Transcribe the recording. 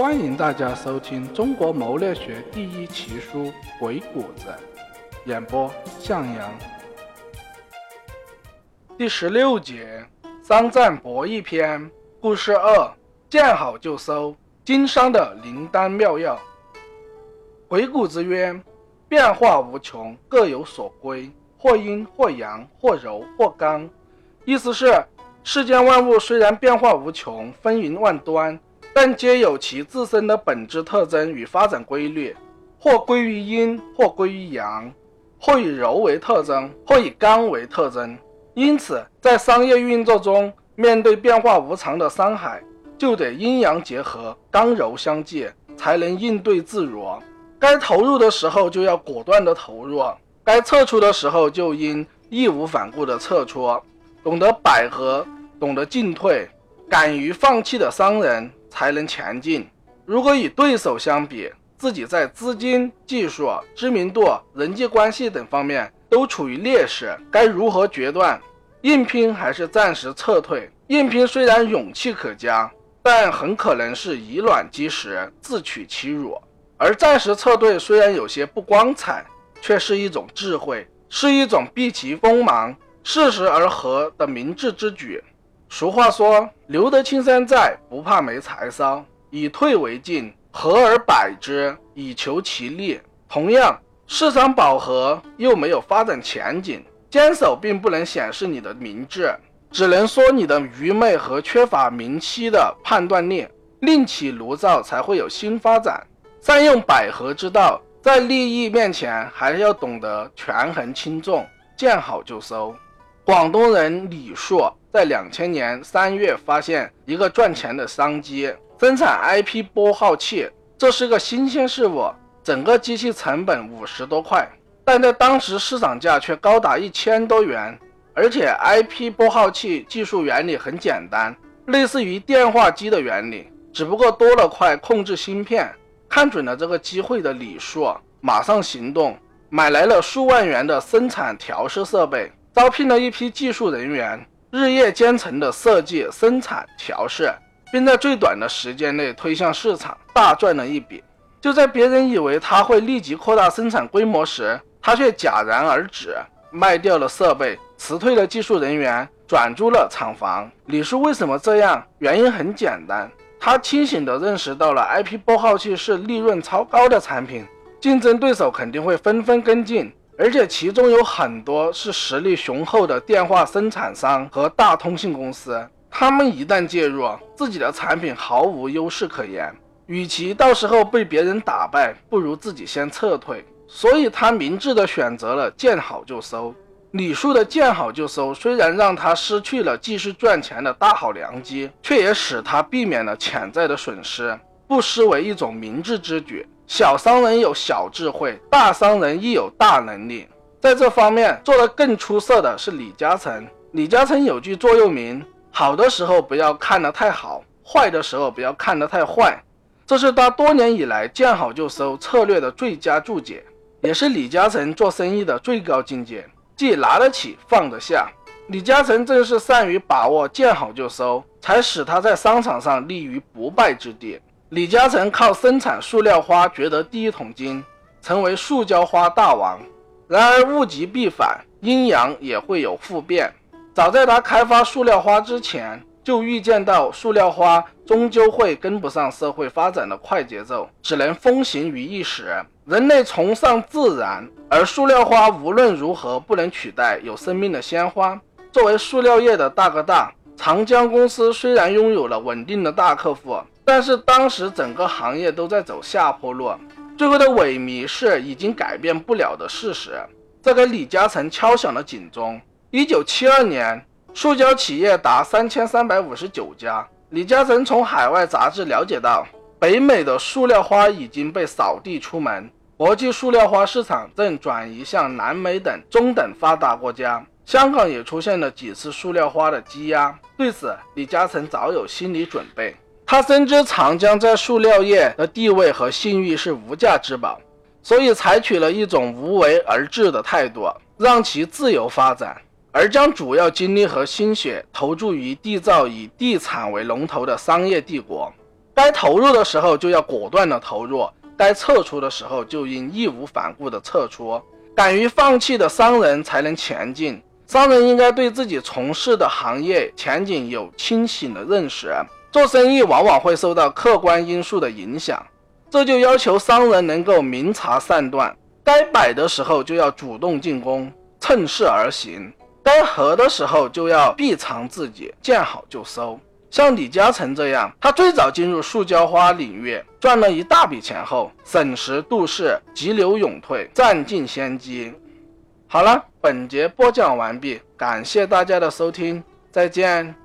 欢迎大家收听中国谋略学第一奇书《鬼谷子》，演播向阳。第十六节，商战博弈篇，故事二：见好就收，经商的灵丹妙药。鬼谷子曰：“变化无穷，各有所归，或阴或阳，或柔或刚。”意思是，世间万物虽然变化无穷，风云万端。但皆有其自身的本质特征与发展规律，或归于阴，或归于阳，或以柔为特征，或以刚为特征。因此，在商业运作中，面对变化无常的山海，就得阴阳结合，刚柔相济，才能应对自如。该投入的时候就要果断的投入，该撤出的时候就应义无反顾的撤出。懂得百合，懂得进退，敢于放弃的商人。才能前进。如果与对手相比，自己在资金、技术、知名度、人际关系等方面都处于劣势，该如何决断？硬拼还是暂时撤退？硬拼虽然勇气可嘉，但很可能是以卵击石，自取其辱；而暂时撤退虽然有些不光彩，却是一种智慧，是一种避其锋芒、适时而和的明智之举。俗话说：“留得青山在，不怕没柴烧。”以退为进，和而百之，以求其利。同样，市场饱和又没有发展前景，坚守并不能显示你的明智，只能说你的愚昧和缺乏明晰的判断力。另起炉灶，才会有新发展。善用百合之道，在利益面前，还是要懂得权衡轻重，见好就收。广东人李硕在两千年三月发现一个赚钱的商机，生产 IP 拨号器。这是个新鲜事物，整个机器成本五十多块，但在当时市场价却高达一千多元。而且 IP 拨号器技术原理很简单，类似于电话机的原理，只不过多了块控制芯片。看准了这个机会的李硕马上行动，买来了数万元的生产调试设备。招聘了一批技术人员，日夜兼程的设计、生产、调试，并在最短的时间内推向市场，大赚了一笔。就在别人以为他会立即扩大生产规模时，他却戛然而止，卖掉了设备，辞退了技术人员，转租了厂房。李叔为什么这样？原因很简单，他清醒地认识到了 IP 拨号器是利润超高的产品，竞争对手肯定会纷纷跟进。而且其中有很多是实力雄厚的电话生产商和大通信公司，他们一旦介入，自己的产品毫无优势可言。与其到时候被别人打败，不如自己先撤退。所以他明智的选择了见好就收。李树的见好就收，虽然让他失去了继续赚钱的大好良机，却也使他避免了潜在的损失，不失为一种明智之举。小商人有小智慧，大商人亦有大能力。在这方面做得更出色的是李嘉诚。李嘉诚有句座右铭：好的时候不要看得太好，坏的时候不要看得太坏。这是他多年以来见好就收策略的最佳注解，也是李嘉诚做生意的最高境界，既拿得起放得下。李嘉诚正是善于把握见好就收，才使他在商场上立于不败之地。李嘉诚靠生产塑料花掘得第一桶金，成为塑胶花大王。然而物极必反，阴阳也会有复变。早在他开发塑料花之前，就预见到塑料花终究会跟不上社会发展的快节奏，只能风行于一时。人类崇尚自然，而塑料花无论如何不能取代有生命的鲜花。作为塑料业的大哥大，长江公司虽然拥有了稳定的大客户。但是当时整个行业都在走下坡路，最后的萎靡是已经改变不了的事实。这给李嘉诚敲响了警钟。一九七二年，塑胶企业达三千三百五十九家。李嘉诚从海外杂志了解到，北美的塑料花已经被扫地出门，国际塑料花市场正转移向南美等中等发达国家。香港也出现了几次塑料花的积压。对此，李嘉诚早有心理准备。他深知长江在塑料业的地位和信誉是无价之宝，所以采取了一种无为而治的态度，让其自由发展，而将主要精力和心血投注于缔造以地产为龙头的商业帝国。该投入的时候就要果断的投入，该撤出的时候就应义无反顾的撤出。敢于放弃的商人才能前进。商人应该对自己从事的行业前景有清醒的认识。做生意往往会受到客观因素的影响，这就要求商人能够明察善断，该摆的时候就要主动进攻，趁势而行；该合的时候就要避藏自己，见好就收。像李嘉诚这样，他最早进入塑胶花领域，赚了一大笔钱后，审时度势，急流勇退，占尽先机。好了，本节播讲完毕，感谢大家的收听，再见。